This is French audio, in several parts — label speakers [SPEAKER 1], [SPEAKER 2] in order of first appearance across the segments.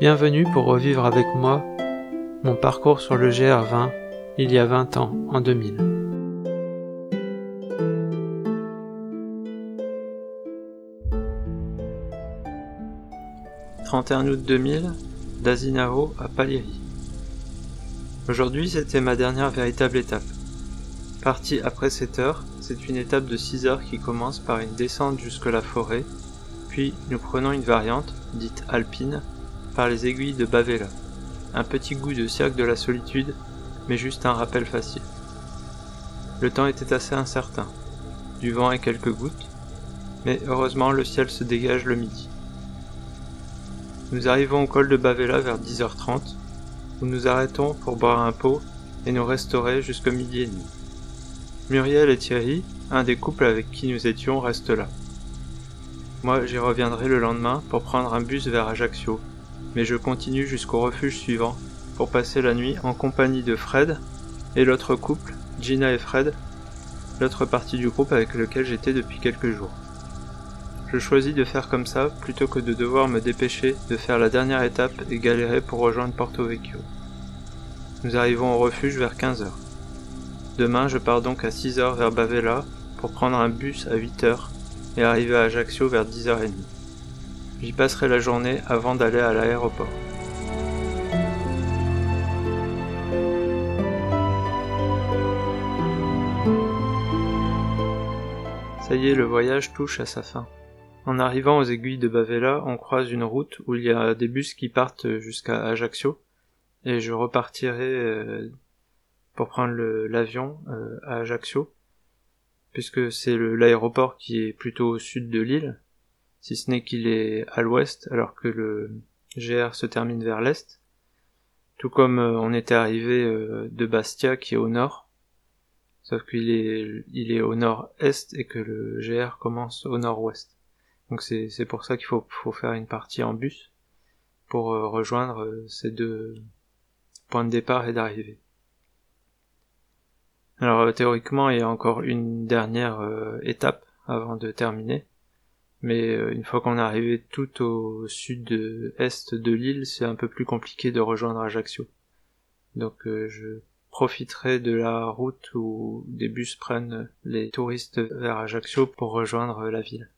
[SPEAKER 1] Bienvenue pour revivre avec moi mon parcours sur le GR20 il y a 20 ans, en 2000. « 31 août 2000, d'Azinao à Paléry. Aujourd'hui, c'était ma dernière véritable étape. Partie après 7 heures, c'est une étape de 6 heures qui commence par une descente jusque la forêt, puis nous prenons une variante, dite alpine, par les aiguilles de Bavela. Un petit goût de cirque de la solitude, mais juste un rappel facile. Le temps était assez incertain, du vent et quelques gouttes, mais heureusement le ciel se dégage le midi. Nous arrivons au col de Bavela vers 10h30, où nous arrêtons pour boire un pot et nous restaurer jusqu'au midi et demi. Muriel et Thierry, un des couples avec qui nous étions, restent là. Moi, j'y reviendrai le lendemain pour prendre un bus vers Ajaccio, mais je continue jusqu'au refuge suivant pour passer la nuit en compagnie de Fred et l'autre couple, Gina et Fred, l'autre partie du groupe avec lequel j'étais depuis quelques jours. Je choisis de faire comme ça plutôt que de devoir me dépêcher de faire la dernière étape et galérer pour rejoindre Porto Vecchio. Nous arrivons au refuge vers 15h. Demain, je pars donc à 6h vers Bavella pour prendre un bus à 8h et arriver à Ajaccio vers 10h30. J'y passerai la journée avant d'aller à l'aéroport. Ça y est, le voyage touche à sa fin. En arrivant aux aiguilles de Bavella, on croise une route où il y a des bus qui partent jusqu'à Ajaccio, et je repartirai euh, pour prendre l'avion euh, à Ajaccio, puisque c'est l'aéroport qui est plutôt au sud de l'île, si ce n'est qu'il est à l'ouest alors que le GR se termine vers l'est, tout comme euh, on était arrivé euh, de Bastia qui est au nord, sauf qu'il est, il est au nord-est et que le GR commence au nord-ouest. Donc c'est, pour ça qu'il faut, faut faire une partie en bus pour euh, rejoindre ces deux points de départ et d'arrivée. Alors théoriquement il y a encore une dernière étape avant de terminer, mais euh, une fois qu'on est arrivé tout au sud-est de l'île, c'est un peu plus compliqué de rejoindre Ajaccio. Donc euh, je profiterai de la route où des bus prennent les touristes vers Ajaccio pour rejoindre la ville.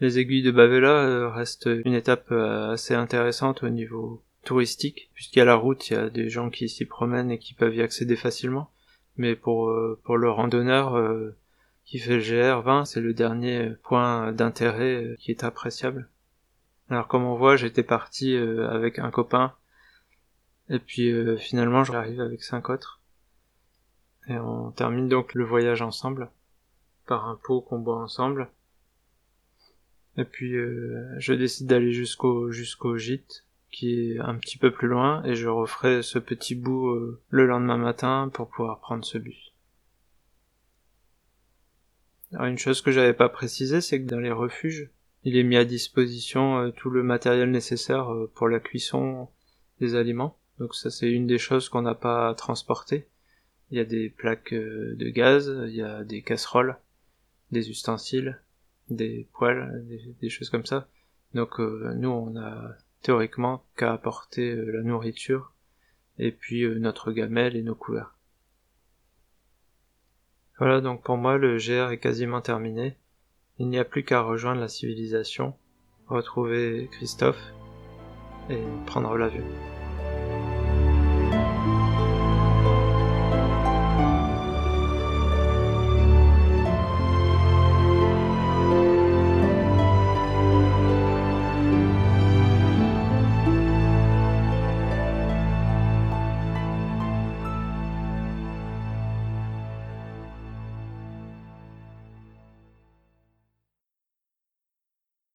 [SPEAKER 1] Les aiguilles de Bavela euh, restent une étape assez intéressante au niveau touristique, puisqu'il y a la route, il y a des gens qui s'y promènent et qui peuvent y accéder facilement. Mais pour, pour le randonneur, qui fait GR20, c'est le dernier point d'intérêt euh, qui est appréciable. Alors comme on voit, j'étais parti euh, avec un copain, et puis euh, finalement j'arrive avec cinq autres. Et on termine donc le voyage ensemble, par un pot qu'on boit ensemble. Et puis je décide d'aller jusqu'au jusqu'au gîte, qui est un petit peu plus loin, et je referai ce petit bout le lendemain matin pour pouvoir prendre ce bus. Alors une chose que j'avais pas précisé, c'est que dans les refuges, il est mis à disposition euh, tout le matériel nécessaire euh, pour la cuisson des aliments. Donc ça c'est une des choses qu'on n'a pas transporté. Il y a des plaques euh, de gaz, il y a des casseroles, des ustensiles, des poêles, des, choses comme ça. Donc nous on a théoriquement qu'à apporter la nourriture et puis notre gamelle et nos couverts. Voilà donc pour moi le GR est quasiment terminé. Il n'y a plus qu'à rejoindre la civilisation, retrouver Christophe et prendre l'avion.